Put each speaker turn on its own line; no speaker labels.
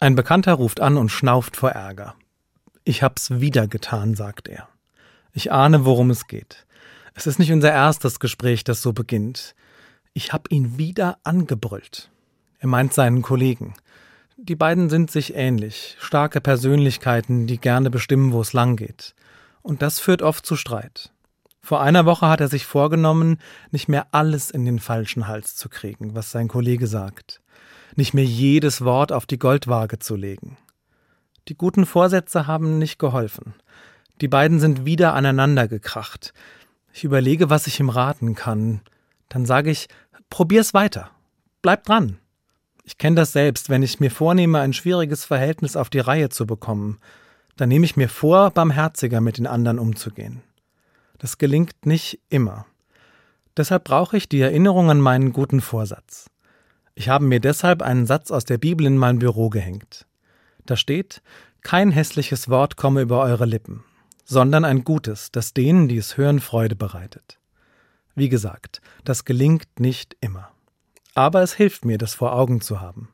Ein Bekannter ruft an und schnauft vor Ärger. Ich hab's wieder getan, sagt er. Ich ahne, worum es geht. Es ist nicht unser erstes Gespräch, das so beginnt. Ich hab ihn wieder angebrüllt. Er meint seinen Kollegen. Die beiden sind sich ähnlich, starke Persönlichkeiten, die gerne bestimmen, wo es lang geht. Und das führt oft zu Streit. Vor einer Woche hat er sich vorgenommen, nicht mehr alles in den falschen Hals zu kriegen, was sein Kollege sagt nicht mehr jedes Wort auf die Goldwaage zu legen. Die guten Vorsätze haben nicht geholfen. Die beiden sind wieder aneinander gekracht. Ich überlege, was ich ihm raten kann. Dann sage ich, probier's weiter. Bleib dran. Ich kenne das selbst, wenn ich mir vornehme, ein schwieriges Verhältnis auf die Reihe zu bekommen, dann nehme ich mir vor, barmherziger mit den anderen umzugehen. Das gelingt nicht immer. Deshalb brauche ich die Erinnerung an meinen guten Vorsatz. Ich habe mir deshalb einen Satz aus der Bibel in mein Büro gehängt. Da steht, kein hässliches Wort komme über eure Lippen, sondern ein gutes, das denen, die es hören, Freude bereitet. Wie gesagt, das gelingt nicht immer. Aber es hilft mir, das vor Augen zu haben.